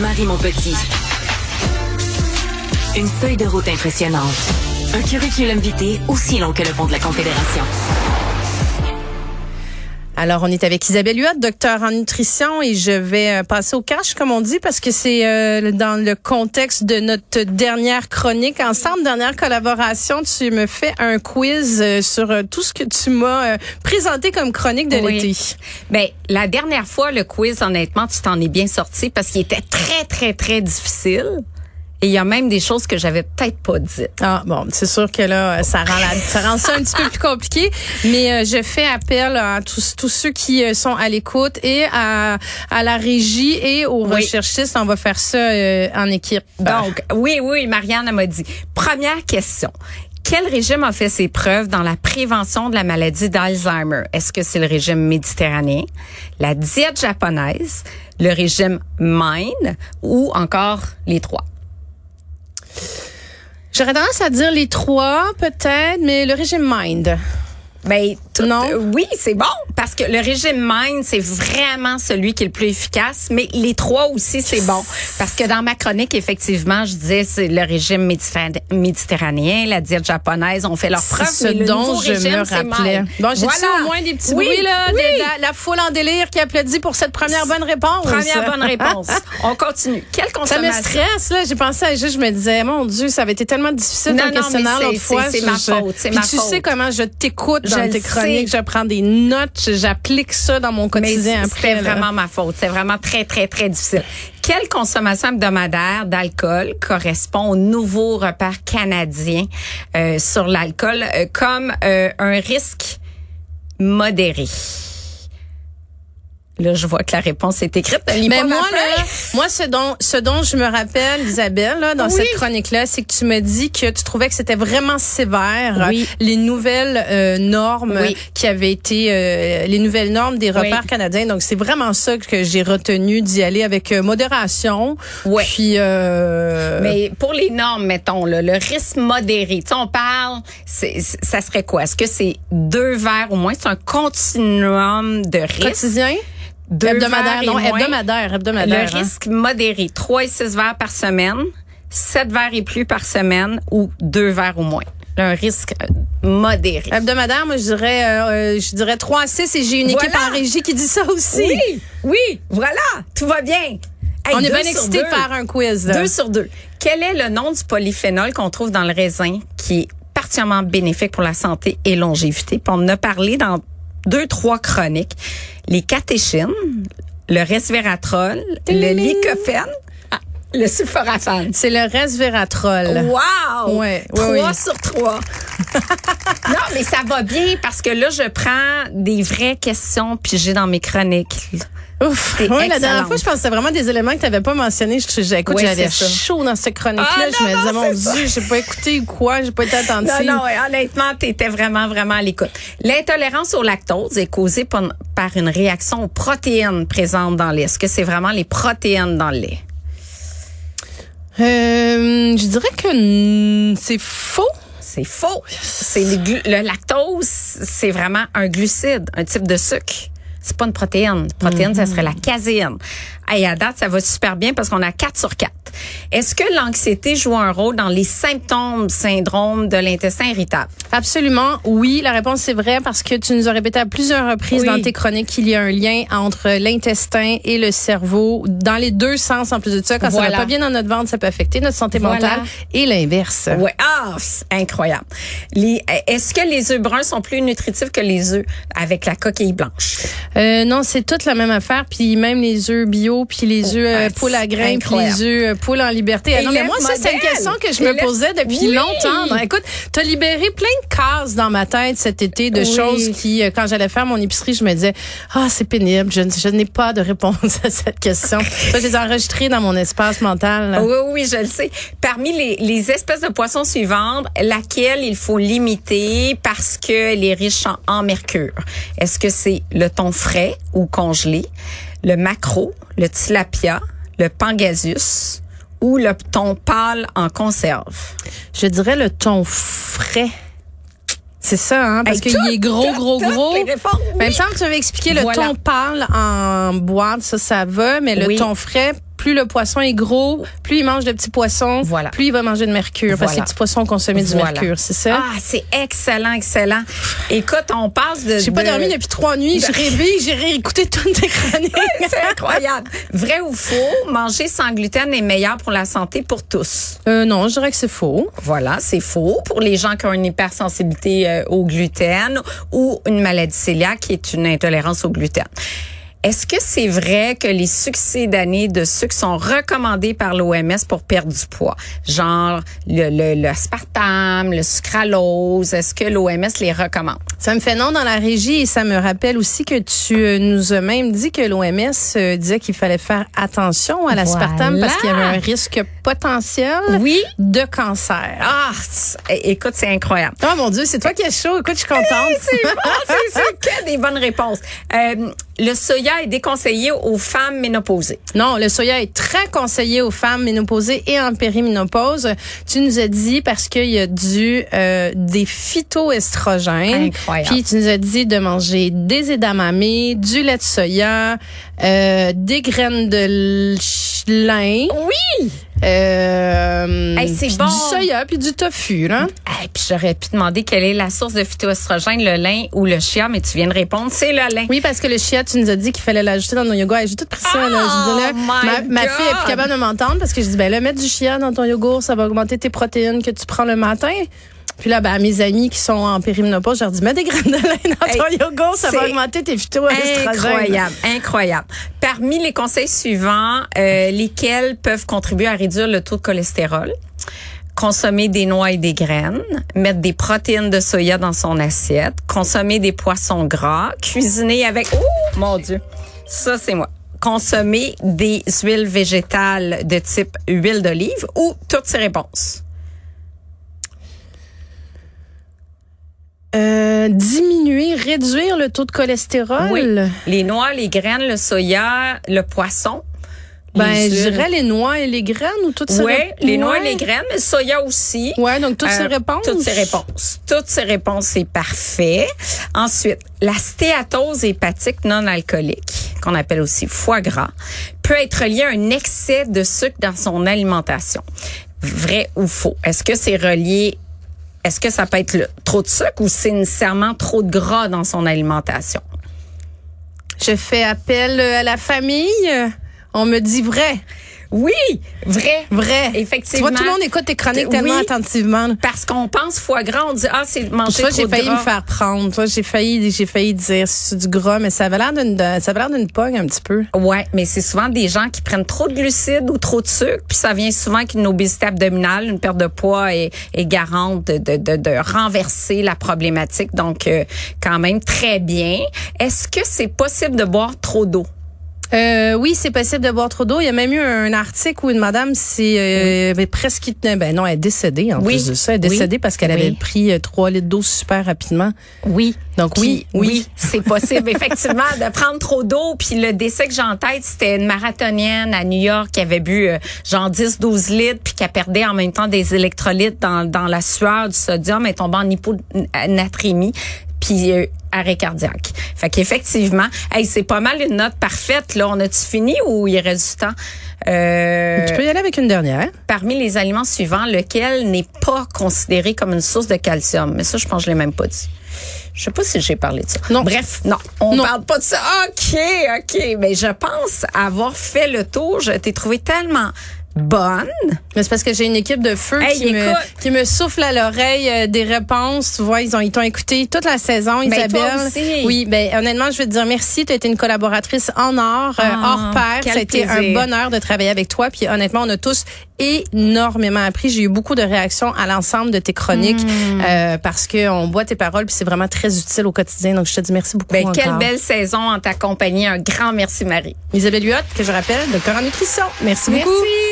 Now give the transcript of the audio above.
Marie Montpetit. Une feuille de route impressionnante. Un curriculum vitae aussi long que le pont de la Confédération. Alors, on est avec Isabelle Huot, docteur en nutrition, et je vais euh, passer au cash, comme on dit, parce que c'est euh, dans le contexte de notre dernière chronique. Ensemble, dernière collaboration, tu me fais un quiz euh, sur tout ce que tu m'as présenté comme chronique de l'été. Ben, la dernière fois, le quiz, honnêtement, tu t'en es bien sorti parce qu'il était très, très, très difficile. Et il y a même des choses que j'avais peut-être pas dites. Ah bon, c'est sûr que là, ça rend, la, ça rend ça un petit peu plus compliqué. Mais euh, je fais appel à tous, tous ceux qui euh, sont à l'écoute et à, à la régie et aux recherchistes. On va faire ça euh, en équipe. Donc, oui, oui, Marianne m'a dit. Première question. Quel régime a fait ses preuves dans la prévention de la maladie d'Alzheimer? Est-ce que c'est le régime méditerranéen, la diète japonaise, le régime MIND ou encore les trois? J'aurais tendance à dire les trois, peut-être, mais le régime Mind. Ben, non? oui, c'est bon parce que le régime Mind, c'est vraiment celui qui est le plus efficace, mais les trois aussi, c'est bon. Parce que dans ma chronique, effectivement, je disais c'est le régime méditerranéen, la diète japonaise, on fait leur preuve. C'est ce dont je me rappelais. Bon, j'ai voilà. au moins des petits bruits, là, la, foule en délire qui applaudit pour cette première bonne réponse? Première bonne réponse. on continue. Quelle consommation? Ça me stresse, là. J'ai pensé à juste, je me disais, mon Dieu, ça avait été tellement difficile dans le questionnaire l'autre fois. C'est ma faute, c'est ma tu sais comment je t'écoute dans tes chroniques, je prends des notes, j'applique ça dans mon quotidien. C'est vraiment ma faute. C'est vraiment très, très, très difficile. Quelle consommation hebdomadaire d'alcool correspond au nouveau repère canadien euh, sur l'alcool euh, comme euh, un risque modéré? Là, je vois que la réponse est écrite. Mais moi, là, moi, ce dont, ce dont je me rappelle, Isabelle, là, dans cette chronique-là, c'est que tu me dis que tu trouvais que c'était vraiment sévère les nouvelles euh, normes qui avaient été, euh, les nouvelles normes des repères canadiens. Donc, c'est vraiment ça que j'ai retenu d'y aller avec euh, modération. Oui. Puis, mais pour les normes, mettons, là, le risque modéré, tu sais, on parle, ça serait quoi? Est-ce que c'est deux verres au moins? C'est un continuum de risque? Quotidien? Hebdomadaire, non, hebdomadaire, hebdomadaire. Le hein. risque modéré, 3 et 6 verres par semaine, 7 verres et plus par semaine ou 2 verres au moins. Un risque euh, modéré. Hebdomadaire, moi, je dirais, euh, je dirais 3 à 6 et j'ai une équipe en régie qui dit ça aussi. Oui, oui, voilà, tout va bien. On est bien excité de faire un quiz. Deux sur deux. Quel est le nom du polyphénol qu'on trouve dans le raisin qui est particulièrement bénéfique pour la santé et longévité? Puis on en a parlé dans deux, trois chroniques. Les catéchines, le resveratrol, le lycopène, ah, le sulforaphane. C'est le resveratrol. Wow! Ouais, Trois sur trois. non, mais ça va bien parce que là, je prends des vraies questions puis j'ai dans mes chroniques. Ouf. Oui, la dernière fois, je pense que c'était vraiment des éléments que tu n'avais pas mentionnés. Je, écoute, j'avais chaud dans cette chronique-là. Ah, je me disais, mon Dieu, j'ai pas écouté ou quoi, j'ai pas été attentive. Non, non, honnêtement, tu étais vraiment, vraiment à l'écoute. L'intolérance au lactose est causée par, une réaction aux protéines présentes dans le lait. Est-ce que c'est vraiment les protéines dans le lait? Euh, je dirais que c'est faux. C'est faux. C'est le lactose, c'est vraiment un glucide, un type de sucre. C'est pas une protéine. protéine, ça serait la mm-hmm. caséine. Et à date, ça va super bien parce qu'on a 4 sur 4. Est-ce que l'anxiété joue un rôle dans les symptômes syndrome de l'intestin irritable? Absolument, oui. La réponse c'est vrai parce que tu nous as répété à plusieurs reprises dans tes chroniques qu'il y a un lien entre l'intestin et le cerveau dans les deux sens en plus de ça. Quand ça va pas bien dans notre ventre, ça peut affecter notre santé mentale et l'inverse. Ouais, ah, incroyable. Est-ce que les œufs bruns sont plus nutritifs que les œufs avec la coquille blanche? Euh, non, c'est toute la même affaire. Puis même les œufs bio, puis les œufs euh, poule à grains, puis les œufs euh, poule en liberté. Ah non, mais moi, ça, c'est une question que je me posais depuis longtemps. écoute, tu as libéré plein de cases dans ma tête cet été de choses qui, quand j'allais faire mon épicerie, je me disais, ah, c'est pénible, je, je n'ai pas de réponse à cette question. ça, je les ai enregistrées dans mon espace mental. Oui, oui, je le sais. Parmi les, les espèces de poissons suivantes, laquelle il faut limiter parce qu'elle est riche en, en mercure? Est-ce que c'est le thon frais ou congelé, le macro, le tilapia, le pangasius ou le thon pâle en conserve? Je dirais le thon frais. C'est ça, hein, parce qu'il est gros, gros, gros. Mais il me semble que tu avais expliqué le thon pâle en boîte, ça, ça va, mais le thon frais, plus le poisson est gros, plus il mange de petits poissons, voilà. plus il va manger de mercure. Parce que les petits poissons consomment du mercure, c'est ça? Ah, c'est excellent, excellent. Écoute, on passe de... J'ai pas dormi depuis trois nuits. J'ai rêvé, j'ai réécouté toutes tes chroniques. c'est incroyable. Vrai ou faux, manger sans gluten est meilleur pour la santé pour tous? Euh, non, je dirais que c'est faux. Voilà, c'est faux. Pour les gens qui ont une hypersensibilité euh, au gluten ou une maladie cœliaque qui est une intolérance au gluten. Est-ce que c'est vrai que les succès d'année de sucre sont recommandés par l'OMS pour perdre du poids? Genre le, le, le aspartame, le sucralose, est-ce que l'OMS les recommande? Ça me fait non dans la régie et ça me rappelle aussi que tu euh, nous as même dit que l'OMS euh, disait qu'il fallait faire attention à l'aspartame parce qu'il y avait un risque potentiel oui. de cancer. Ah, écoute, c'est incroyable. Oh mon Dieu, c'est toi qui es chaud. Écoute, je suis contente. c'est bon, c'est que des bonnes réponses. Euh, le soya est déconseillé aux femmes ménopausées. Non, le soya est très conseillé aux femmes ménopausées et en périménopause. Tu nous as dit parce qu'il y a du euh, des phytoestrogènes. Incroyable. Puis tu nous as dit de manger des edamame, du lait de soya, euh, des graines de lin. Oui. Euh, c'est bon. Du soya puis du tofu, là. Hey, puis j'aurais pu demander quelle est la source de phytoestrogène, le lin ou le chia, mais tu viens de répondre, c'est le lin. Oui, parce que le chia, tu nous as dit qu'il fallait l'ajouter dans nos yogourts. J'ai tout pris ça, là. Je dis, là, Oh ma, ma fille est plus capable de m'entendre parce que je dis, ben là, mettre du chia dans ton yogourt, ça va augmenter tes protéines que tu prends le matin. Puis là, ben, à mes amis qui sont en périménopause, je leur dis, mets des graines de lin dans ton hey, yogourt, ça va augmenter tes phytoestrogènes. Incroyable, incroyable. Parmi les conseils suivants, euh, lesquels peuvent contribuer à réduire le taux de cholestérol? consommer des noix et des graines, mettre des protéines de soya dans son assiette, consommer des poissons gras, cuisiner avec oh mon dieu. Ça c'est moi. Consommer des huiles végétales de type huile d'olive ou toutes ces réponses. Euh, diminuer, réduire le taux de cholestérol? Oui. Les noix, les graines, le soya, le poisson. Ben, je dirais les noix et les graines ou toutes ces Oui, les noix et les graines, mais le soya aussi. Ouais, donc toutes ces réponses? Toutes ces réponses. Toutes ces réponses, c'est parfait. Ensuite, la stéatose hépatique non alcoolique, qu'on appelle aussi foie gras, peut être liée à un excès de sucre dans son alimentation. Vrai ou faux? Est-ce que c'est relié est-ce que ça peut être trop de sucre ou c'est nécessairement trop de gras dans son alimentation? Je fais appel à la famille. On me dit vrai. Oui, vrai. Vrai. Effectivement. Tu vois, tout le monde écoute tes chroniques tellement oui, attentivement. Parce qu'on pense foie gras, on dit, ah, c'est manger Toi, j'ai failli gras. me faire prendre. Toi, j'ai failli, j'ai failli dire c'est du gras, mais ça avait l'air d'une, ça avait l'air d'une pogne un petit peu. Ouais, mais c'est souvent des gens qui prennent trop de glucides ou trop de sucre, puis ça vient souvent avec une obésité abdominale, une perte de poids est, est garante de, de, de, de renverser la problématique. Donc, euh, quand même très bien. Est-ce que c'est possible de boire trop d'eau? Euh, oui, c'est possible de boire trop d'eau. Il y a même eu un article où une madame s'est euh, oui. presque ben non, elle est décédée en oui. plus de ça, elle est décédée oui. parce qu'elle avait pris trois litres d'eau super rapidement. Oui. Donc oui, oui, oui c'est possible effectivement de prendre trop d'eau. Puis le décès que j'ai en tête, c'était une marathonienne à New York qui avait bu euh, genre 10-12 litres puis qui a perdu en même temps des électrolytes dans, dans la sueur du sodium et tombant en hyponatrémie puis euh, arrêt cardiaque. Fait qu'effectivement, hey, c'est pas mal une note parfaite. Là, on a-tu fini ou il reste du temps? Euh, tu peux y aller avec une dernière. Parmi les aliments suivants, lequel n'est pas considéré comme une source de calcium? Mais ça, je pense que je l'ai même pas dit. Je sais pas si j'ai parlé de ça. Non. Bref, non, on non. parle pas de ça. OK, OK. Mais je pense avoir fait le tour. Je t'ai trouvé tellement bonne. Mais c'est parce que j'ai une équipe de feu hey, qui, me, qui me souffle à l'oreille euh, des réponses. Tu vois, ils ont ils t'ont écouté toute la saison, ben, Isabelle. Toi aussi. Oui, ben honnêtement, je veux te dire merci. Tu as été une collaboratrice en or, euh, hors pair. Ça a été un bonheur de travailler avec toi. Puis honnêtement, on a tous énormément appris. J'ai eu beaucoup de réactions à l'ensemble de tes chroniques mm. euh, parce que on boit tes paroles puis c'est vraiment très utile au quotidien. Donc je te dis merci beaucoup. Ben, quelle belle saison en ta compagnie. Un grand merci Marie. Isabelle Huot, que je rappelle de Corps en Nutrition. Merci, merci. beaucoup.